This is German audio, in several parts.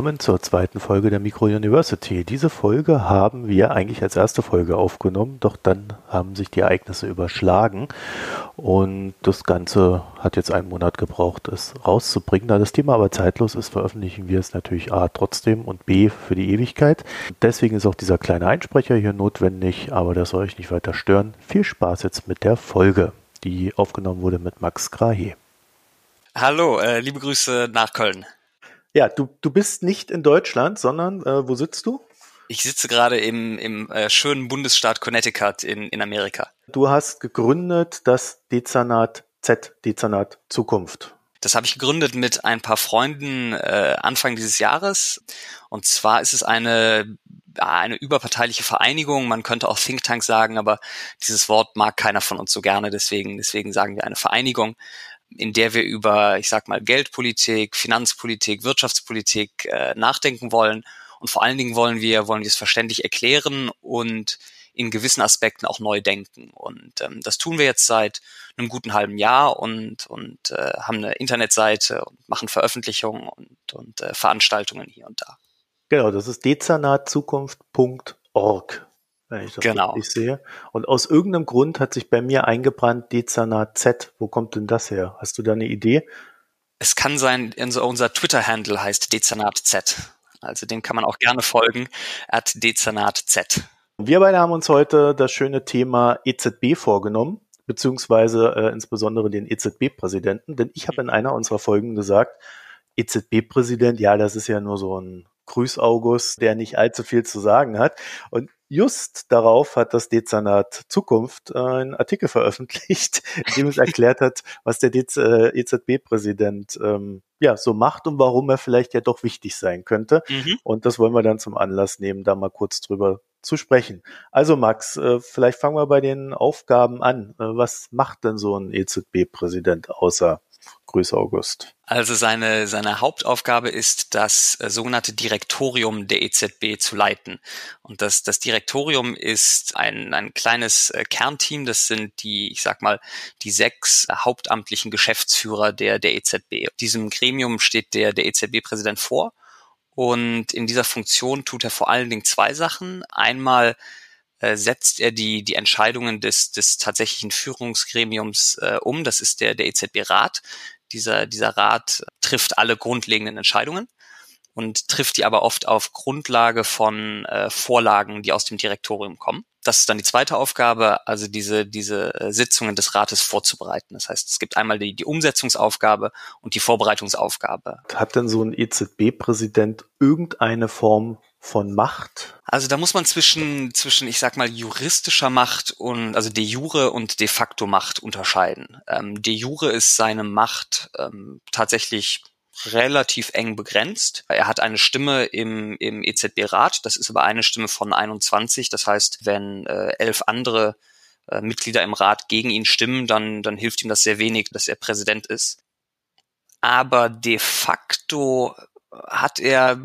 Willkommen zur zweiten Folge der Micro University. Diese Folge haben wir eigentlich als erste Folge aufgenommen, doch dann haben sich die Ereignisse überschlagen und das Ganze hat jetzt einen Monat gebraucht, es rauszubringen. Da das Thema aber zeitlos ist, veröffentlichen wir es natürlich A trotzdem und B für die Ewigkeit. Deswegen ist auch dieser kleine Einsprecher hier notwendig, aber das soll euch nicht weiter stören. Viel Spaß jetzt mit der Folge, die aufgenommen wurde mit Max Grahe. Hallo, äh, liebe Grüße nach Köln. Ja, du, du bist nicht in Deutschland, sondern äh, wo sitzt du? Ich sitze gerade im, im äh, schönen Bundesstaat Connecticut in, in Amerika. Du hast gegründet das Dezernat Z, Dezernat Zukunft. Das habe ich gegründet mit ein paar Freunden äh, Anfang dieses Jahres. Und zwar ist es eine eine überparteiliche Vereinigung. Man könnte auch Think Tank sagen, aber dieses Wort mag keiner von uns so gerne. Deswegen, deswegen sagen wir eine Vereinigung in der wir über, ich sag mal, Geldpolitik, Finanzpolitik, Wirtschaftspolitik äh, nachdenken wollen. Und vor allen Dingen wollen wir, wollen wir es verständlich erklären und in gewissen Aspekten auch neu denken. Und ähm, das tun wir jetzt seit einem guten halben Jahr und, und äh, haben eine Internetseite und machen Veröffentlichungen und, und äh, Veranstaltungen hier und da. Genau, das ist dezernatzukunft.org wenn ich das genau. richtig sehe. Und aus irgendeinem Grund hat sich bei mir eingebrannt Dezernat Z. Wo kommt denn das her? Hast du da eine Idee? Es kann sein, unser Twitter-Handle heißt Dezernat Z. Also dem kann man auch gerne folgen, at Dezernat Z. Wir beide haben uns heute das schöne Thema EZB vorgenommen, beziehungsweise äh, insbesondere den EZB-Präsidenten, denn ich habe in einer unserer Folgen gesagt, EZB-Präsident, ja, das ist ja nur so ein Grüß August, der nicht allzu viel zu sagen hat. Und just darauf hat das Dezernat Zukunft äh, einen Artikel veröffentlicht, in dem es erklärt hat, was der EZB-Präsident äh, ähm, ja so macht und warum er vielleicht ja doch wichtig sein könnte. Mhm. Und das wollen wir dann zum Anlass nehmen, da mal kurz drüber zu sprechen. Also Max, äh, vielleicht fangen wir bei den Aufgaben an. Äh, was macht denn so ein EZB-Präsident außer Grüße August. Also seine, seine Hauptaufgabe ist, das äh, sogenannte Direktorium der EZB zu leiten. Und das, das Direktorium ist ein, ein kleines äh, Kernteam. Das sind die, ich sag mal, die sechs hauptamtlichen Geschäftsführer der, der EZB. Diesem Gremium steht der, der EZB-Präsident vor. Und in dieser Funktion tut er vor allen Dingen zwei Sachen. Einmal äh, setzt er die, die Entscheidungen des, des tatsächlichen Führungsgremiums äh, um. Das ist der, der EZB-Rat. Dieser, dieser Rat trifft alle grundlegenden Entscheidungen und trifft die aber oft auf Grundlage von äh, Vorlagen, die aus dem Direktorium kommen. Das ist dann die zweite Aufgabe, also diese, diese äh, Sitzungen des Rates vorzubereiten. Das heißt, es gibt einmal die, die Umsetzungsaufgabe und die Vorbereitungsaufgabe. Hat denn so ein EZB-Präsident irgendeine Form von Macht? Also da muss man zwischen, zwischen, ich sag mal, juristischer Macht und, also de jure und de facto Macht unterscheiden. Ähm, de jure ist seine Macht ähm, tatsächlich relativ eng begrenzt. Er hat eine Stimme im, im EZB-Rat, das ist aber eine Stimme von 21. Das heißt, wenn äh, elf andere äh, Mitglieder im Rat gegen ihn stimmen, dann, dann hilft ihm das sehr wenig, dass er Präsident ist. Aber de facto hat er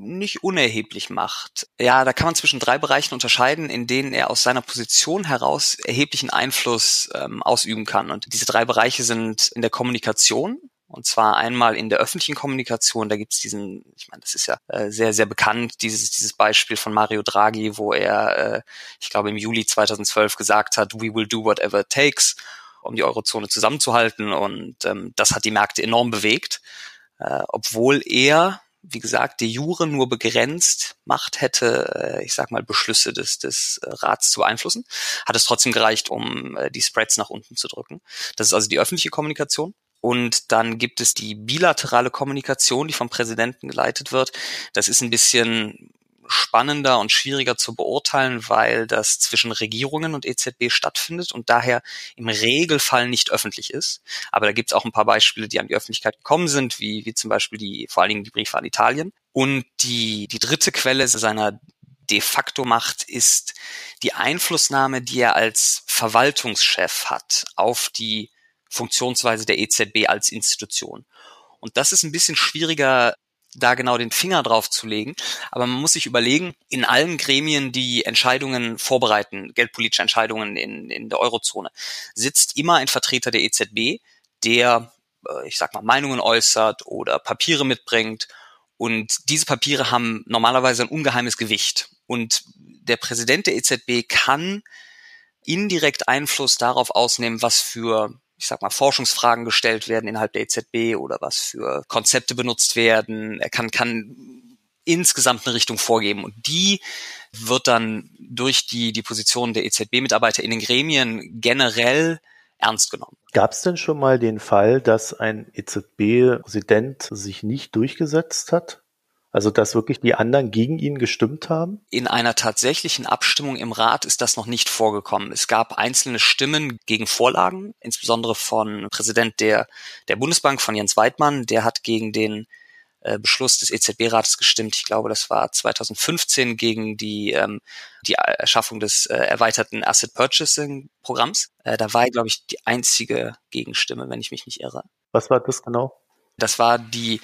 nicht unerheblich macht. Ja, da kann man zwischen drei Bereichen unterscheiden, in denen er aus seiner Position heraus erheblichen Einfluss ähm, ausüben kann. Und diese drei Bereiche sind in der Kommunikation, und zwar einmal in der öffentlichen Kommunikation, da gibt's diesen, ich meine, das ist ja äh, sehr, sehr bekannt, dieses, dieses Beispiel von Mario Draghi, wo er, äh, ich glaube, im Juli 2012 gesagt hat, we will do whatever it takes, um die Eurozone zusammenzuhalten. Und ähm, das hat die Märkte enorm bewegt, äh, obwohl er wie gesagt, de jure nur begrenzt Macht hätte, äh, ich sag mal, Beschlüsse des, des äh, Rats zu beeinflussen, hat es trotzdem gereicht, um äh, die Spreads nach unten zu drücken. Das ist also die öffentliche Kommunikation. Und dann gibt es die bilaterale Kommunikation, die vom Präsidenten geleitet wird. Das ist ein bisschen spannender und schwieriger zu beurteilen, weil das zwischen Regierungen und EZB stattfindet und daher im Regelfall nicht öffentlich ist. Aber da gibt es auch ein paar Beispiele, die an die Öffentlichkeit gekommen sind, wie, wie zum Beispiel die, vor allen Dingen die Briefe an Italien. Und die, die dritte Quelle seiner de facto Macht ist die Einflussnahme, die er als Verwaltungschef hat auf die Funktionsweise der EZB als Institution. Und das ist ein bisschen schwieriger da genau den Finger drauf zu legen. Aber man muss sich überlegen, in allen Gremien, die Entscheidungen vorbereiten, geldpolitische Entscheidungen in, in der Eurozone, sitzt immer ein Vertreter der EZB, der, äh, ich sag mal, Meinungen äußert oder Papiere mitbringt Und diese Papiere haben normalerweise ein ungeheimes Gewicht. Und der Präsident der EZB kann indirekt Einfluss darauf ausnehmen, was für ich sag mal, Forschungsfragen gestellt werden innerhalb der EZB oder was für Konzepte benutzt werden. Er kann, kann insgesamt eine Richtung vorgeben. Und die wird dann durch die, die Position der EZB-Mitarbeiter in den Gremien generell ernst genommen. Gab es denn schon mal den Fall, dass ein EZB-Präsident sich nicht durchgesetzt hat? Also, dass wirklich die anderen gegen ihn gestimmt haben? In einer tatsächlichen Abstimmung im Rat ist das noch nicht vorgekommen. Es gab einzelne Stimmen gegen Vorlagen, insbesondere von Präsident der, der Bundesbank, von Jens Weidmann. Der hat gegen den äh, Beschluss des EZB-Rates gestimmt. Ich glaube, das war 2015 gegen die, ähm, die Erschaffung des äh, erweiterten Asset Purchasing Programms. Äh, da war, glaube ich, die einzige Gegenstimme, wenn ich mich nicht irre. Was war das genau? Das war die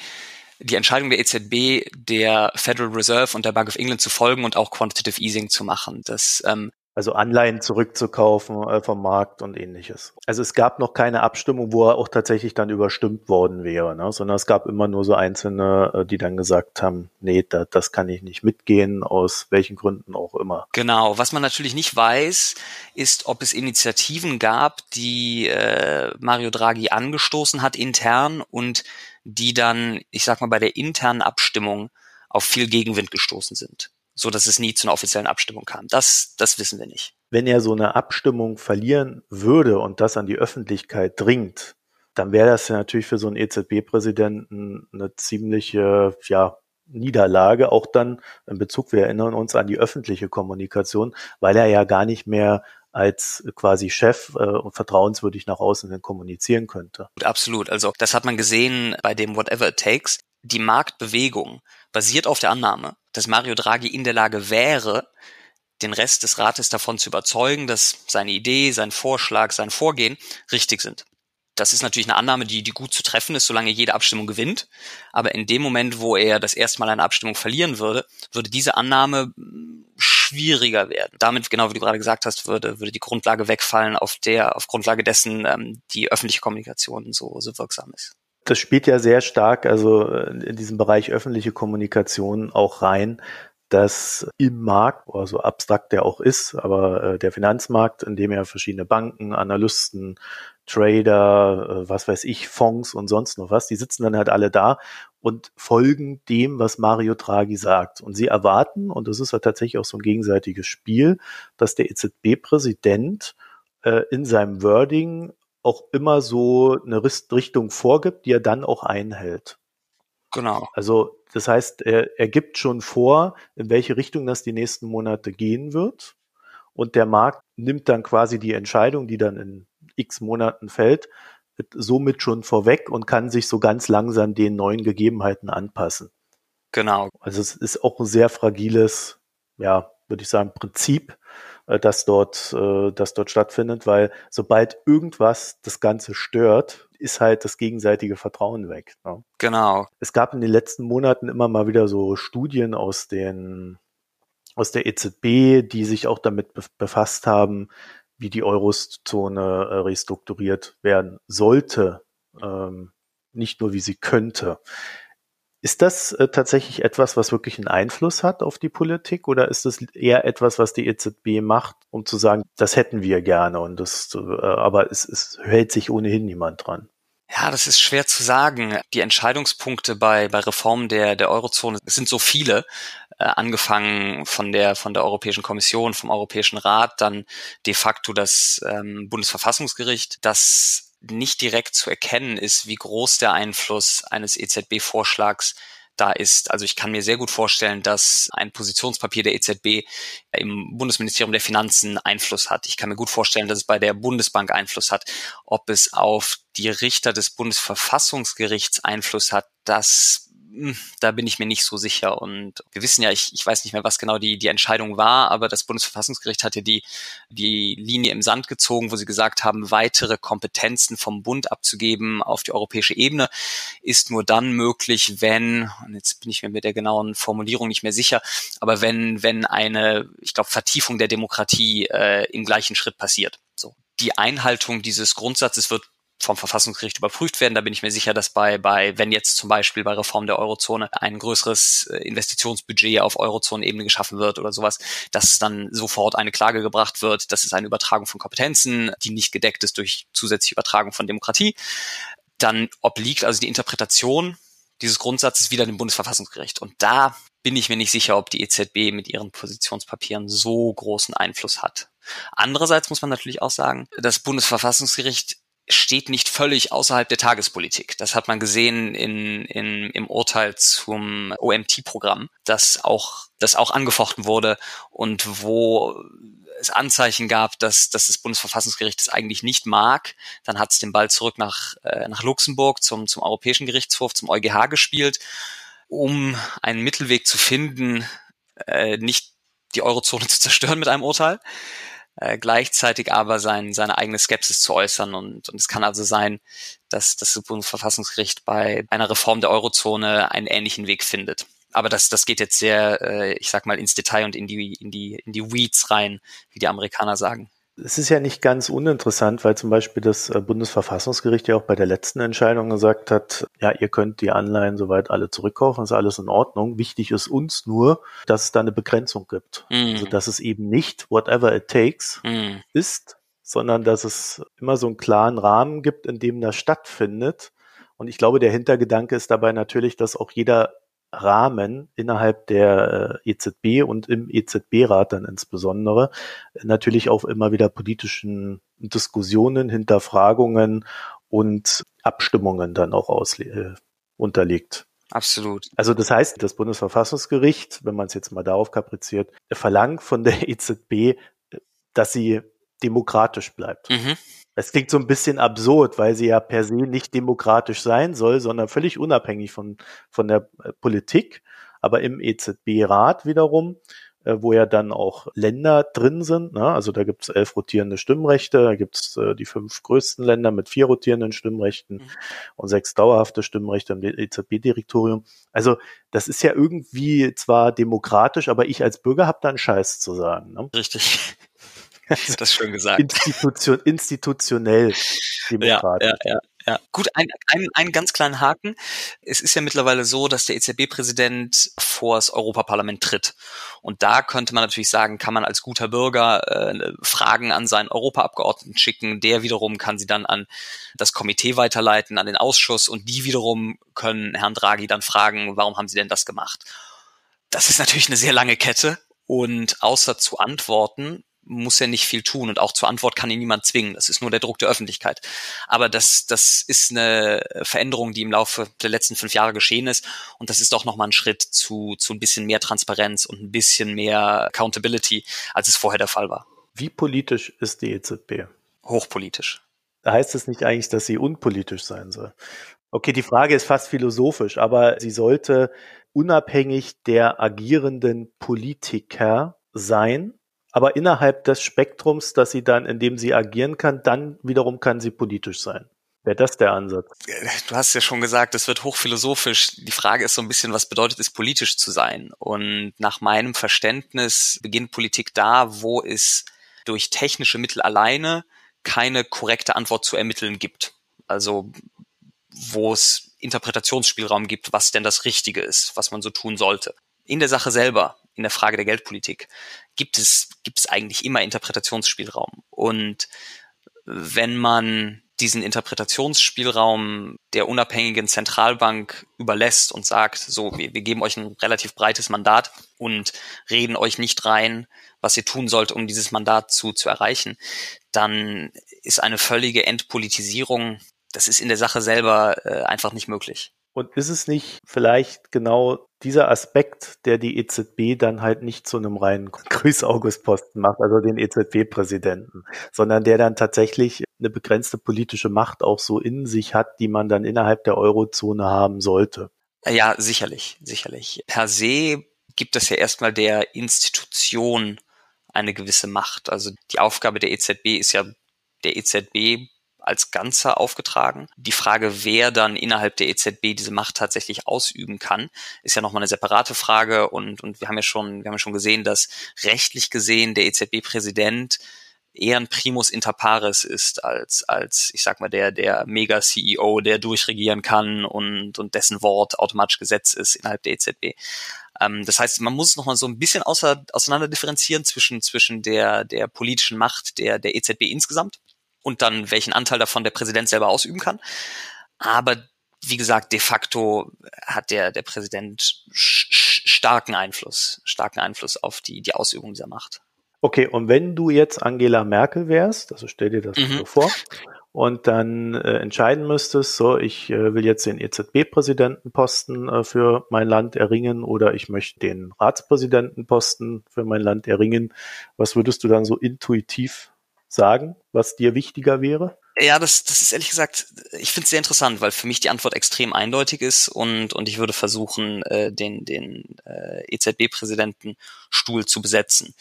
die Entscheidung der EZB, der Federal Reserve und der Bank of England zu folgen und auch Quantitative Easing zu machen. Das ähm, also Anleihen zurückzukaufen äh, vom Markt und ähnliches. Also es gab noch keine Abstimmung, wo er auch tatsächlich dann überstimmt worden wäre, ne? sondern es gab immer nur so Einzelne, äh, die dann gesagt haben, nee, da, das kann ich nicht mitgehen, aus welchen Gründen auch immer. Genau, was man natürlich nicht weiß, ist, ob es Initiativen gab, die äh, Mario Draghi angestoßen hat intern und die dann, ich sag mal, bei der internen Abstimmung auf viel Gegenwind gestoßen sind so dass es nie zu einer offiziellen Abstimmung kam. Das, das wissen wir nicht. Wenn er so eine Abstimmung verlieren würde und das an die Öffentlichkeit dringt, dann wäre das ja natürlich für so einen EZB-Präsidenten eine ziemliche, ja, Niederlage, auch dann in Bezug, wir erinnern uns an die öffentliche Kommunikation, weil er ja gar nicht mehr als quasi Chef äh, vertrauenswürdig nach außen hin kommunizieren könnte. Absolut. Also das hat man gesehen bei dem Whatever It Takes. Die Marktbewegung basiert auf der Annahme, dass Mario Draghi in der Lage wäre, den Rest des Rates davon zu überzeugen, dass seine Idee, sein Vorschlag, sein Vorgehen richtig sind. Das ist natürlich eine Annahme, die, die gut zu treffen ist, solange jede Abstimmung gewinnt. Aber in dem Moment, wo er das erste Mal eine Abstimmung verlieren würde, würde diese Annahme hm, schwieriger werden. Damit, genau wie du gerade gesagt hast, würde, würde die Grundlage wegfallen, auf der, auf Grundlage dessen ähm, die öffentliche Kommunikation so, so wirksam ist das spielt ja sehr stark, also äh, in diesem Bereich öffentliche Kommunikation auch rein, dass im Markt, so abstrakt der auch ist, aber äh, der Finanzmarkt, in dem ja verschiedene Banken, Analysten, Trader, äh, was weiß ich, Fonds und sonst noch was, die sitzen dann halt alle da und folgen dem, was Mario Draghi sagt. Und sie erwarten, und das ist ja tatsächlich auch so ein gegenseitiges Spiel, dass der EZB-Präsident äh, in seinem Wording auch immer so eine Richtung vorgibt, die er dann auch einhält. Genau. Also das heißt, er, er gibt schon vor, in welche Richtung das die nächsten Monate gehen wird. Und der Markt nimmt dann quasi die Entscheidung, die dann in x Monaten fällt, somit schon vorweg und kann sich so ganz langsam den neuen Gegebenheiten anpassen. Genau. Also es ist auch ein sehr fragiles, ja, würde ich sagen, Prinzip, äh, das dort, äh, das dort stattfindet, weil sobald irgendwas das Ganze stört, ist halt das gegenseitige Vertrauen weg. Ne? Genau. Es gab in den letzten Monaten immer mal wieder so Studien aus den aus der EZB, die sich auch damit befasst haben, wie die Eurozone äh, restrukturiert werden sollte, ähm, nicht nur wie sie könnte. Ist das äh, tatsächlich etwas, was wirklich einen Einfluss hat auf die Politik oder ist das eher etwas, was die EZB macht, um zu sagen, das hätten wir gerne und das, äh, aber es, es hält sich ohnehin niemand dran? Ja, das ist schwer zu sagen. Die Entscheidungspunkte bei, bei Reformen der, der Eurozone sind so viele, angefangen von der, von der Europäischen Kommission, vom Europäischen Rat, dann de facto das ähm, Bundesverfassungsgericht, das nicht direkt zu erkennen ist, wie groß der Einfluss eines EZB-Vorschlags da ist. Also ich kann mir sehr gut vorstellen, dass ein Positionspapier der EZB im Bundesministerium der Finanzen Einfluss hat. Ich kann mir gut vorstellen, dass es bei der Bundesbank Einfluss hat. Ob es auf die Richter des Bundesverfassungsgerichts Einfluss hat, das da bin ich mir nicht so sicher. Und wir wissen ja, ich, ich weiß nicht mehr, was genau die, die Entscheidung war, aber das Bundesverfassungsgericht hatte die, die Linie im Sand gezogen, wo sie gesagt haben, weitere Kompetenzen vom Bund abzugeben auf die europäische Ebene ist nur dann möglich, wenn, und jetzt bin ich mir mit der genauen Formulierung nicht mehr sicher, aber wenn, wenn eine, ich glaube, Vertiefung der Demokratie äh, im gleichen Schritt passiert. So. Die Einhaltung dieses Grundsatzes wird vom Verfassungsgericht überprüft werden. Da bin ich mir sicher, dass bei, bei, wenn jetzt zum Beispiel bei Reform der Eurozone ein größeres äh, Investitionsbudget auf Eurozone-Ebene geschaffen wird oder sowas, dass dann sofort eine Klage gebracht wird. Das ist eine Übertragung von Kompetenzen, die nicht gedeckt ist durch zusätzliche Übertragung von Demokratie. Dann obliegt also die Interpretation dieses Grundsatzes wieder dem Bundesverfassungsgericht. Und da bin ich mir nicht sicher, ob die EZB mit ihren Positionspapieren so großen Einfluss hat. Andererseits muss man natürlich auch sagen, das Bundesverfassungsgericht steht nicht völlig außerhalb der Tagespolitik. Das hat man gesehen in, in, im Urteil zum OMT-Programm, das auch, das auch angefochten wurde und wo es Anzeichen gab, dass, dass das Bundesverfassungsgericht es eigentlich nicht mag. Dann hat es den Ball zurück nach, äh, nach Luxemburg zum, zum Europäischen Gerichtshof, zum EuGH gespielt, um einen Mittelweg zu finden, äh, nicht die Eurozone zu zerstören mit einem Urteil, äh, gleichzeitig aber sein, seine eigene Skepsis zu äußern. Und, und es kann also sein, dass, dass das Bundesverfassungsgericht bei einer Reform der Eurozone einen ähnlichen Weg findet. Aber das, das geht jetzt sehr, äh, ich sag mal, ins Detail und in die, in die, in die Weeds rein, wie die Amerikaner sagen. Es ist ja nicht ganz uninteressant, weil zum Beispiel das äh, Bundesverfassungsgericht ja auch bei der letzten Entscheidung gesagt hat, ja, ihr könnt die Anleihen soweit alle zurückkaufen, ist alles in Ordnung. Wichtig ist uns nur, dass es da eine Begrenzung gibt. Mm. Also dass es eben nicht whatever it takes mm. ist, sondern dass es immer so einen klaren Rahmen gibt, in dem das stattfindet. Und ich glaube, der Hintergedanke ist dabei natürlich, dass auch jeder Rahmen innerhalb der äh, EZB und im EZB-Rat dann insbesondere natürlich auch immer wieder politischen Diskussionen, Hinterfragungen und Abstimmungen dann auch aus, äh, unterliegt. Absolut. Also das heißt, das Bundesverfassungsgericht, wenn man es jetzt mal darauf kapriziert, verlangt von der EZB, dass sie demokratisch bleibt. Mhm. Es klingt so ein bisschen absurd, weil sie ja per se nicht demokratisch sein soll, sondern völlig unabhängig von, von der äh, Politik. Aber im EZB-Rat wiederum, äh, wo ja dann auch Länder drin sind, ne? also da gibt es elf rotierende Stimmrechte, da gibt es äh, die fünf größten Länder mit vier rotierenden Stimmrechten mhm. und sechs dauerhafte Stimmrechte im EZB-Direktorium. Also das ist ja irgendwie zwar demokratisch, aber ich als Bürger habe da einen Scheiß zu sagen. Ne? Richtig. das ist schön gesagt. Institution, institutionell demokratisch. Ja, ja, ja. Ja, gut, ein, ein, einen ganz kleinen Haken. Es ist ja mittlerweile so, dass der EZB-Präsident vor das Europaparlament tritt. Und da könnte man natürlich sagen, kann man als guter Bürger äh, Fragen an seinen Europaabgeordneten schicken. Der wiederum kann sie dann an das Komitee weiterleiten, an den Ausschuss. Und die wiederum können Herrn Draghi dann fragen, warum haben sie denn das gemacht? Das ist natürlich eine sehr lange Kette. Und außer zu antworten, muss er nicht viel tun und auch zur Antwort kann ihn niemand zwingen. Das ist nur der Druck der Öffentlichkeit. Aber das, das ist eine Veränderung, die im Laufe der letzten fünf Jahre geschehen ist und das ist doch nochmal ein Schritt zu, zu ein bisschen mehr Transparenz und ein bisschen mehr Accountability, als es vorher der Fall war. Wie politisch ist die EZB? Hochpolitisch. Da heißt es nicht eigentlich, dass sie unpolitisch sein soll. Okay, die Frage ist fast philosophisch, aber sie sollte unabhängig der agierenden Politiker sein aber innerhalb des Spektrums, das sie dann, in dem sie agieren kann, dann wiederum kann sie politisch sein. Wäre das der Ansatz? Du hast ja schon gesagt, es wird hochphilosophisch. Die Frage ist so ein bisschen, was bedeutet es, politisch zu sein? Und nach meinem Verständnis beginnt Politik da, wo es durch technische Mittel alleine keine korrekte Antwort zu ermitteln gibt. Also wo es Interpretationsspielraum gibt, was denn das Richtige ist, was man so tun sollte. In der Sache selber in der Frage der Geldpolitik gibt es, gibt es eigentlich immer Interpretationsspielraum. Und wenn man diesen Interpretationsspielraum der unabhängigen Zentralbank überlässt und sagt, so, wir, wir geben euch ein relativ breites Mandat und reden euch nicht rein, was ihr tun sollt, um dieses Mandat zu, zu erreichen, dann ist eine völlige Entpolitisierung, das ist in der Sache selber äh, einfach nicht möglich. Und ist es nicht vielleicht genau dieser Aspekt, der die EZB dann halt nicht zu einem reinen Grüß-August-Posten macht, also den EZB-Präsidenten, sondern der dann tatsächlich eine begrenzte politische Macht auch so in sich hat, die man dann innerhalb der Eurozone haben sollte? Ja, sicherlich, sicherlich. Per se gibt es ja erstmal der Institution eine gewisse Macht. Also die Aufgabe der EZB ist ja der EZB als Ganzer aufgetragen. Die Frage, wer dann innerhalb der EZB diese Macht tatsächlich ausüben kann, ist ja nochmal eine separate Frage und, und wir haben ja schon, wir haben ja schon gesehen, dass rechtlich gesehen der EZB-Präsident eher ein Primus inter pares ist als, als, ich sag mal, der, der Mega-CEO, der durchregieren kann und, und dessen Wort automatisch Gesetz ist innerhalb der EZB. Ähm, das heißt, man muss noch mal so ein bisschen außer, auseinander differenzieren zwischen, zwischen der, der politischen Macht der, der EZB insgesamt und dann welchen Anteil davon der Präsident selber ausüben kann. Aber wie gesagt, de facto hat der, der Präsident starken Einfluss, starken Einfluss auf die, die Ausübung dieser Macht. Okay, und wenn du jetzt Angela Merkel wärst, also stell dir das mhm. so vor, und dann äh, entscheiden müsstest, so, ich äh, will jetzt den EZB-Präsidentenposten äh, für mein Land erringen oder ich möchte den Ratspräsidentenposten für mein Land erringen, was würdest du dann so intuitiv sagen, was dir wichtiger wäre? Ja, das, das ist ehrlich gesagt, ich finde es sehr interessant, weil für mich die Antwort extrem eindeutig ist und, und ich würde versuchen, äh, den, den äh, EZB-Präsidentenstuhl zu besetzen.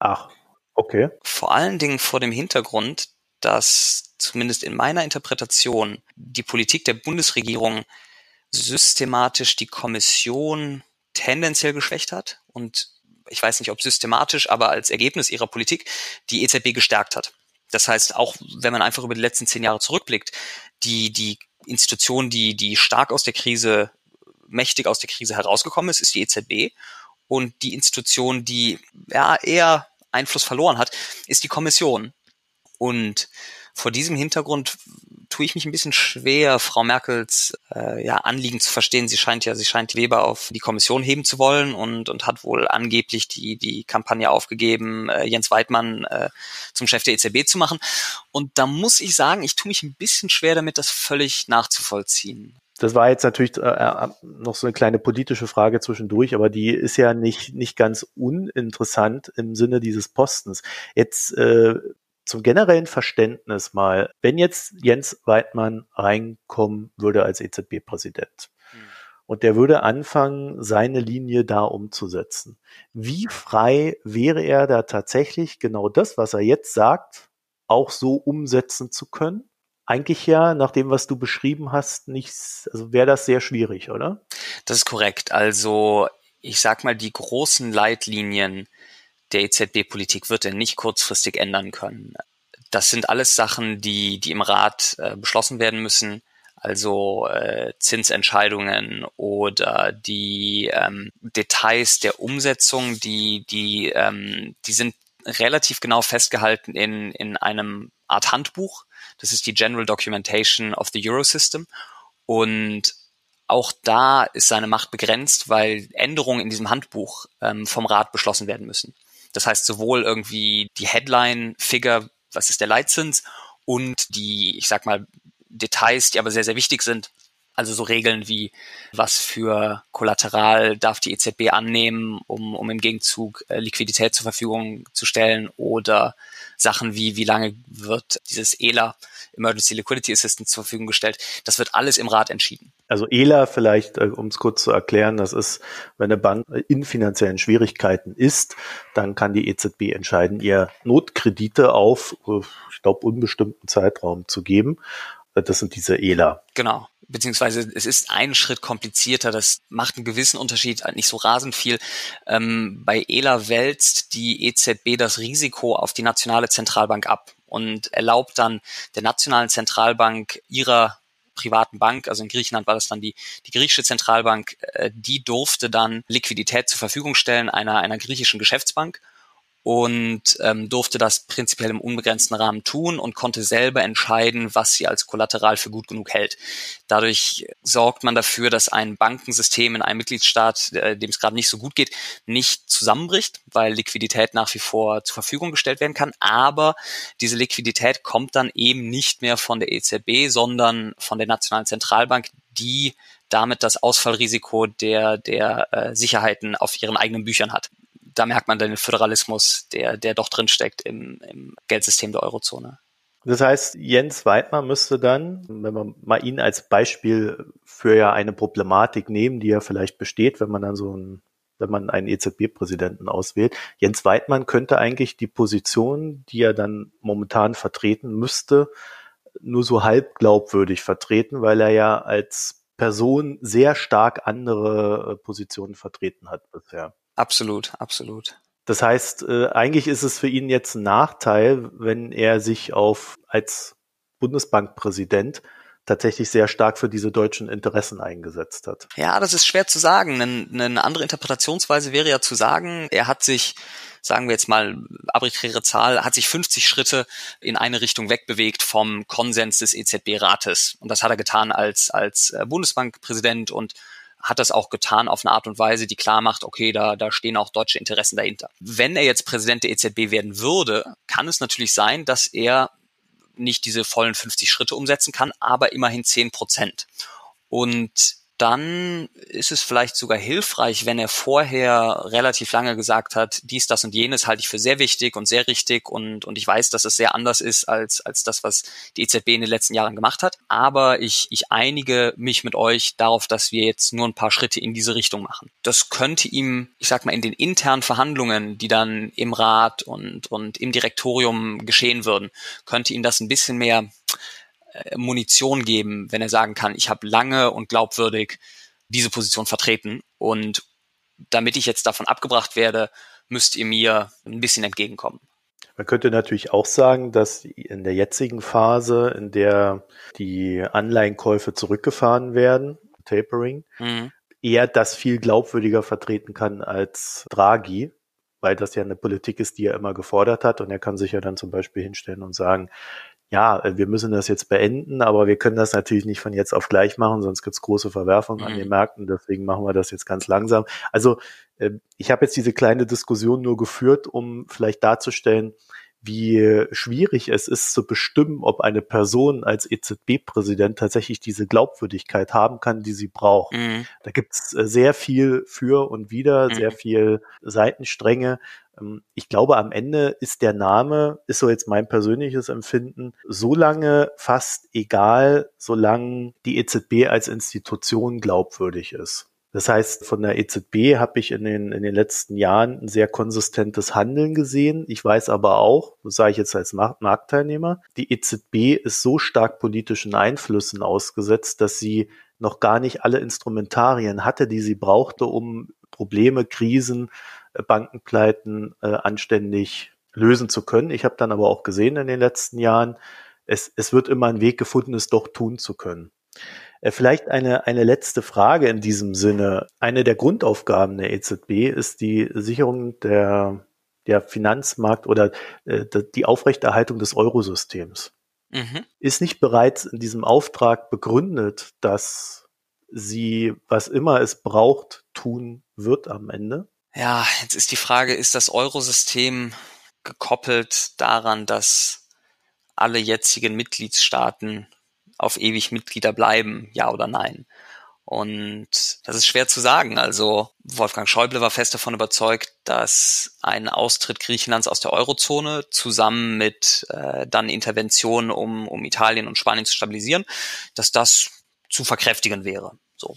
Ach, okay. Vor allen Dingen vor dem Hintergrund, dass zumindest in meiner Interpretation die Politik der Bundesregierung systematisch die Kommission tendenziell geschwächt hat und ich weiß nicht, ob systematisch, aber als Ergebnis ihrer Politik die EZB gestärkt hat. Das heißt, auch wenn man einfach über die letzten zehn Jahre zurückblickt, die, die Institution, die, die stark aus der Krise, mächtig aus der Krise herausgekommen ist, ist die EZB. Und die Institution, die ja eher Einfluss verloren hat, ist die Kommission. Und vor diesem Hintergrund tue ich mich ein bisschen schwer, Frau Merkels äh, ja, Anliegen zu verstehen. Sie scheint ja, sie scheint Weber auf die Kommission heben zu wollen und, und hat wohl angeblich die, die Kampagne aufgegeben, äh, Jens Weidmann äh, zum Chef der EZB zu machen. Und da muss ich sagen, ich tue mich ein bisschen schwer damit, das völlig nachzuvollziehen. Das war jetzt natürlich äh, äh noch so eine kleine politische Frage zwischendurch, aber die ist ja nicht, nicht ganz uninteressant im Sinne dieses Postens. Jetzt äh, zum generellen Verständnis mal, wenn jetzt Jens Weidmann reinkommen würde als EZB-Präsident hm. und der würde anfangen, seine Linie da umzusetzen, wie frei wäre er da tatsächlich genau das, was er jetzt sagt, auch so umsetzen zu können? Eigentlich ja, nach dem, was du beschrieben hast, nicht, also wäre das sehr schwierig, oder? Das ist korrekt. Also ich sag mal, die großen Leitlinien, der EZB-Politik wird er nicht kurzfristig ändern können. Das sind alles Sachen, die, die im Rat äh, beschlossen werden müssen, also äh, Zinsentscheidungen oder die ähm, Details der Umsetzung, die, die, ähm, die sind relativ genau festgehalten in, in einem Art Handbuch. Das ist die General Documentation of the Eurosystem. Und auch da ist seine Macht begrenzt, weil Änderungen in diesem Handbuch ähm, vom Rat beschlossen werden müssen. Das heißt, sowohl irgendwie die Headline-Figure, was ist der Leitzins, und die, ich sag mal, Details, die aber sehr, sehr wichtig sind. Also so Regeln wie, was für Kollateral darf die EZB annehmen, um, um im Gegenzug äh, Liquidität zur Verfügung zu stellen oder Sachen wie, wie lange wird dieses ELA, Emergency Liquidity Assistance, zur Verfügung gestellt. Das wird alles im Rat entschieden. Also ELA vielleicht, äh, um es kurz zu erklären, das ist, wenn eine Bank in finanziellen Schwierigkeiten ist, dann kann die EZB entscheiden, ihr Notkredite auf, äh, ich glaube, unbestimmten Zeitraum zu geben. Äh, das sind diese ELA. Genau. Beziehungsweise es ist einen Schritt komplizierter. Das macht einen gewissen Unterschied, nicht so rasend viel. Ähm, bei ELA wälzt die EZB das Risiko auf die nationale Zentralbank ab und erlaubt dann der nationalen Zentralbank ihrer privaten Bank, also in Griechenland war das dann die, die griechische Zentralbank, äh, die durfte dann Liquidität zur Verfügung stellen einer, einer griechischen Geschäftsbank und ähm, durfte das prinzipiell im unbegrenzten Rahmen tun und konnte selber entscheiden, was sie als Kollateral für gut genug hält. Dadurch sorgt man dafür, dass ein Bankensystem in einem Mitgliedstaat, äh, dem es gerade nicht so gut geht, nicht zusammenbricht, weil Liquidität nach wie vor zur Verfügung gestellt werden kann. Aber diese Liquidität kommt dann eben nicht mehr von der EZB, sondern von der Nationalen Zentralbank, die damit das Ausfallrisiko der, der äh, Sicherheiten auf ihren eigenen Büchern hat da merkt man den Föderalismus, der, der doch drinsteckt im, im Geldsystem der Eurozone. Das heißt, Jens Weidmann müsste dann, wenn wir mal ihn als Beispiel für ja eine Problematik nehmen, die ja vielleicht besteht, wenn man dann so ein, wenn man einen EZB-Präsidenten auswählt. Jens Weidmann könnte eigentlich die Position, die er dann momentan vertreten müsste, nur so halb glaubwürdig vertreten, weil er ja als Person sehr stark andere äh, Positionen vertreten hat bisher. Absolut, absolut. Das heißt, äh, eigentlich ist es für ihn jetzt ein Nachteil, wenn er sich auf als Bundesbankpräsident tatsächlich sehr stark für diese deutschen Interessen eingesetzt hat. Ja, das ist schwer zu sagen. Eine, andere Interpretationsweise wäre ja zu sagen, er hat sich sagen wir jetzt mal arbiträre Zahl, hat sich 50 Schritte in eine Richtung wegbewegt vom Konsens des EZB-Rates. Und das hat er getan als, als äh, Bundesbankpräsident und hat das auch getan auf eine Art und Weise, die klar macht, okay, da, da stehen auch deutsche Interessen dahinter. Wenn er jetzt Präsident der EZB werden würde, kann es natürlich sein, dass er nicht diese vollen 50 Schritte umsetzen kann, aber immerhin 10 Prozent. Und dann ist es vielleicht sogar hilfreich, wenn er vorher relativ lange gesagt hat, dies, das und jenes halte ich für sehr wichtig und sehr richtig und, und ich weiß, dass es sehr anders ist als, als das, was die EZB in den letzten Jahren gemacht hat. Aber ich, ich einige mich mit euch darauf, dass wir jetzt nur ein paar Schritte in diese Richtung machen. Das könnte ihm, ich sag mal, in den internen Verhandlungen, die dann im Rat und, und im Direktorium geschehen würden, könnte ihm das ein bisschen mehr Munition geben, wenn er sagen kann, ich habe lange und glaubwürdig diese Position vertreten und damit ich jetzt davon abgebracht werde, müsst ihr mir ein bisschen entgegenkommen. Man könnte natürlich auch sagen, dass in der jetzigen Phase, in der die Anleihenkäufe zurückgefahren werden, Tapering, mhm. er das viel glaubwürdiger vertreten kann als Draghi, weil das ja eine Politik ist, die er immer gefordert hat. Und er kann sich ja dann zum Beispiel hinstellen und sagen, ja, äh, wir müssen das jetzt beenden, aber wir können das natürlich nicht von jetzt auf gleich machen, sonst gibt's große Verwerfungen mhm. an den mhm. Märkten, deswegen machen wir das jetzt ganz langsam. Also äh, ich habe jetzt diese kleine Diskussion nur geführt, um vielleicht darzustellen, wie schwierig es ist zu bestimmen, ob eine Person als EZB-Präsident tatsächlich diese Glaubwürdigkeit haben kann, die sie braucht. Mhm. Da gibt's äh, sehr viel für und wieder, mhm. sehr viel Seitenstränge. Ähm, ich glaube, am Ende ist der Name, ist so jetzt mein persönliches Empfinden, so lange fast egal, solange die EZB als Institution glaubwürdig ist. Das heißt, von der EZB habe ich in den, in den letzten Jahren ein sehr konsistentes Handeln gesehen. Ich weiß aber auch, das sage ich jetzt als Marktteilnehmer, die EZB ist so stark politischen Einflüssen ausgesetzt, dass sie noch gar nicht alle Instrumentarien hatte, die sie brauchte, um Probleme, Krisen Bankenpleiten äh, anständig lösen zu können. Ich habe dann aber auch gesehen in den letzten Jahren, es, es wird immer ein Weg gefunden, es doch tun zu können. Äh, vielleicht eine, eine letzte Frage in diesem Sinne. Eine der Grundaufgaben der EZB ist die Sicherung der, der Finanzmarkt oder äh, die Aufrechterhaltung des Eurosystems. Mhm. Ist nicht bereits in diesem Auftrag begründet, dass sie, was immer es braucht, tun wird am Ende? Ja, jetzt ist die Frage, ist das Eurosystem gekoppelt daran, dass alle jetzigen Mitgliedstaaten auf ewig Mitglieder bleiben, ja oder nein? Und das ist schwer zu sagen. Also Wolfgang Schäuble war fest davon überzeugt, dass ein Austritt Griechenlands aus der Eurozone zusammen mit äh, dann Interventionen, um, um Italien und Spanien zu stabilisieren, dass das zu verkräftigen wäre. So,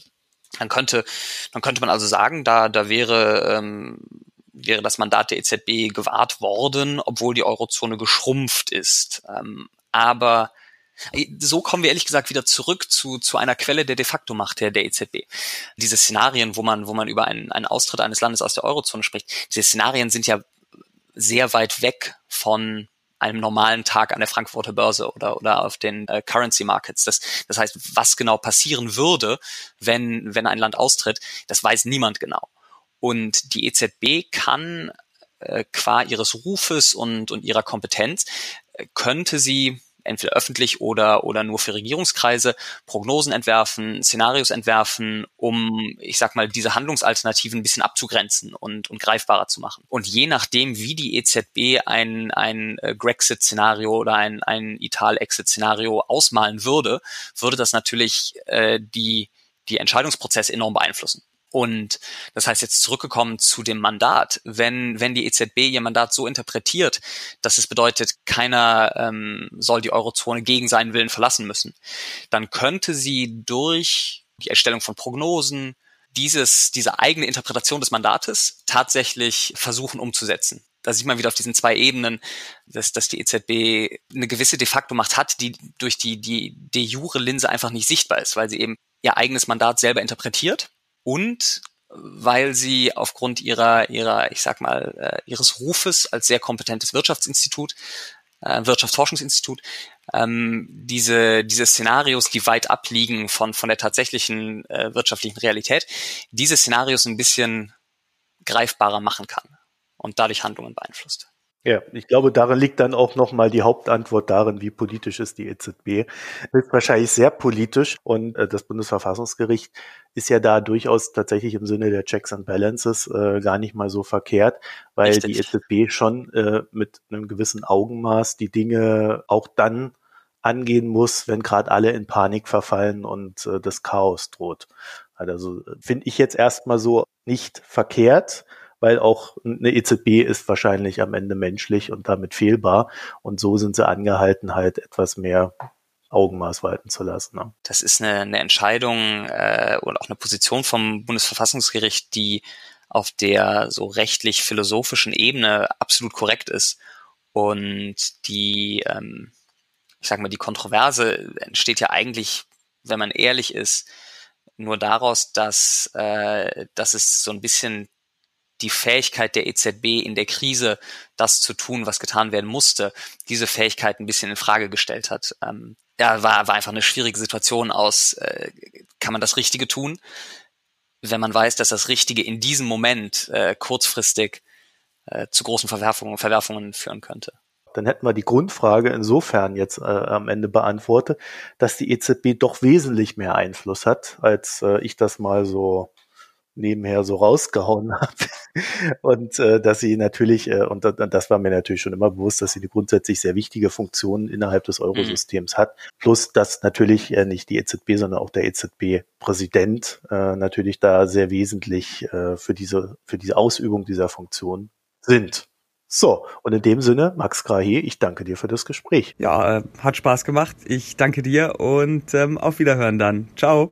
dann könnte, dann könnte man also sagen, da, da wäre, ähm, wäre das Mandat der EZB gewahrt worden, obwohl die Eurozone geschrumpft ist. Ähm, aber äh, so kommen wir ehrlich gesagt wieder zurück zu, zu einer Quelle der de facto Macht der, der EZB. Diese Szenarien, wo man, wo man über einen, einen Austritt eines Landes aus der Eurozone spricht, diese Szenarien sind ja sehr weit weg von einem normalen Tag an der Frankfurter Börse oder, oder auf den äh, Currency Markets. Das, das heißt, was genau passieren würde, wenn, wenn ein Land austritt, das weiß niemand genau. Und die EZB kann äh, qua ihres Rufes und, und ihrer Kompetenz, äh, könnte sie entweder öffentlich oder, oder nur für Regierungskreise, Prognosen entwerfen, Szenarios entwerfen, um, ich sag mal, diese Handlungsalternativen ein bisschen abzugrenzen und, und greifbarer zu machen. Und je nachdem, wie die EZB ein, ein äh, Grexit-Szenario oder ein, ein Ital-Exit-Szenario ausmalen würde, würde das natürlich äh, die, die Entscheidungsprozesse enorm beeinflussen. Und das heißt jetzt zurückgekommen zu dem Mandat. Wenn, wenn die EZB ihr Mandat so interpretiert, dass es bedeutet, keiner ähm, soll die Eurozone gegen seinen Willen verlassen müssen, dann könnte sie durch die Erstellung von Prognosen dieses, diese eigene Interpretation des Mandates tatsächlich versuchen umzusetzen da sieht man wieder auf diesen zwei Ebenen, dass, dass die EZB eine gewisse de facto Macht hat, die durch die, die de jure Linse einfach nicht sichtbar ist, weil sie eben ihr eigenes Mandat selber interpretiert und weil sie aufgrund ihrer, ihrer, ich sag mal, äh, ihres Rufes als sehr kompetentes Wirtschaftsinstitut, äh, Wirtschaftsforschungsinstitut, ähm, diese, diese Szenarios, die weit abliegen von, von der tatsächlichen äh, wirtschaftlichen Realität, diese Szenarios ein bisschen greifbarer machen kann und dadurch Handlungen beeinflusst. Ja, ich glaube, darin liegt dann auch nochmal die Hauptantwort darin, wie politisch ist die EZB. Ist wahrscheinlich sehr politisch und äh, das Bundesverfassungsgericht ist ja da durchaus tatsächlich im Sinne der Checks and Balances äh, gar nicht mal so verkehrt, weil Richtig. die EZB schon äh, mit einem gewissen Augenmaß die Dinge auch dann angehen muss, wenn gerade alle in Panik verfallen und äh, das Chaos droht. Also äh, finde ich jetzt erstmal so nicht verkehrt weil auch eine EZB ist wahrscheinlich am Ende menschlich und damit fehlbar. Und so sind sie angehalten, halt etwas mehr Augenmaß walten zu lassen. Ne? Das ist eine, eine Entscheidung äh, und auch eine Position vom Bundesverfassungsgericht, die auf der so rechtlich-philosophischen Ebene absolut korrekt ist. Und die, ähm, ich sag mal, die Kontroverse entsteht ja eigentlich, wenn man ehrlich ist, nur daraus, dass, äh, dass es so ein bisschen die Fähigkeit der EZB in der Krise, das zu tun, was getan werden musste, diese Fähigkeit ein bisschen in Frage gestellt hat. Ähm, ja, war, war einfach eine schwierige Situation aus, äh, kann man das Richtige tun, wenn man weiß, dass das Richtige in diesem Moment äh, kurzfristig äh, zu großen Verwerfungen, Verwerfungen führen könnte. Dann hätten wir die Grundfrage insofern jetzt äh, am Ende beantwortet, dass die EZB doch wesentlich mehr Einfluss hat, als äh, ich das mal so nebenher so rausgehauen habe. und äh, dass sie natürlich, äh, und das war mir natürlich schon immer bewusst, dass sie eine grundsätzlich sehr wichtige Funktion innerhalb des Eurosystems mhm. hat. Plus, dass natürlich äh, nicht die EZB, sondern auch der EZB-Präsident äh, natürlich da sehr wesentlich äh, für diese, für diese Ausübung dieser Funktion sind. So, und in dem Sinne, Max Grahe, ich danke dir für das Gespräch. Ja, äh, hat Spaß gemacht. Ich danke dir und ähm, auf Wiederhören dann. Ciao.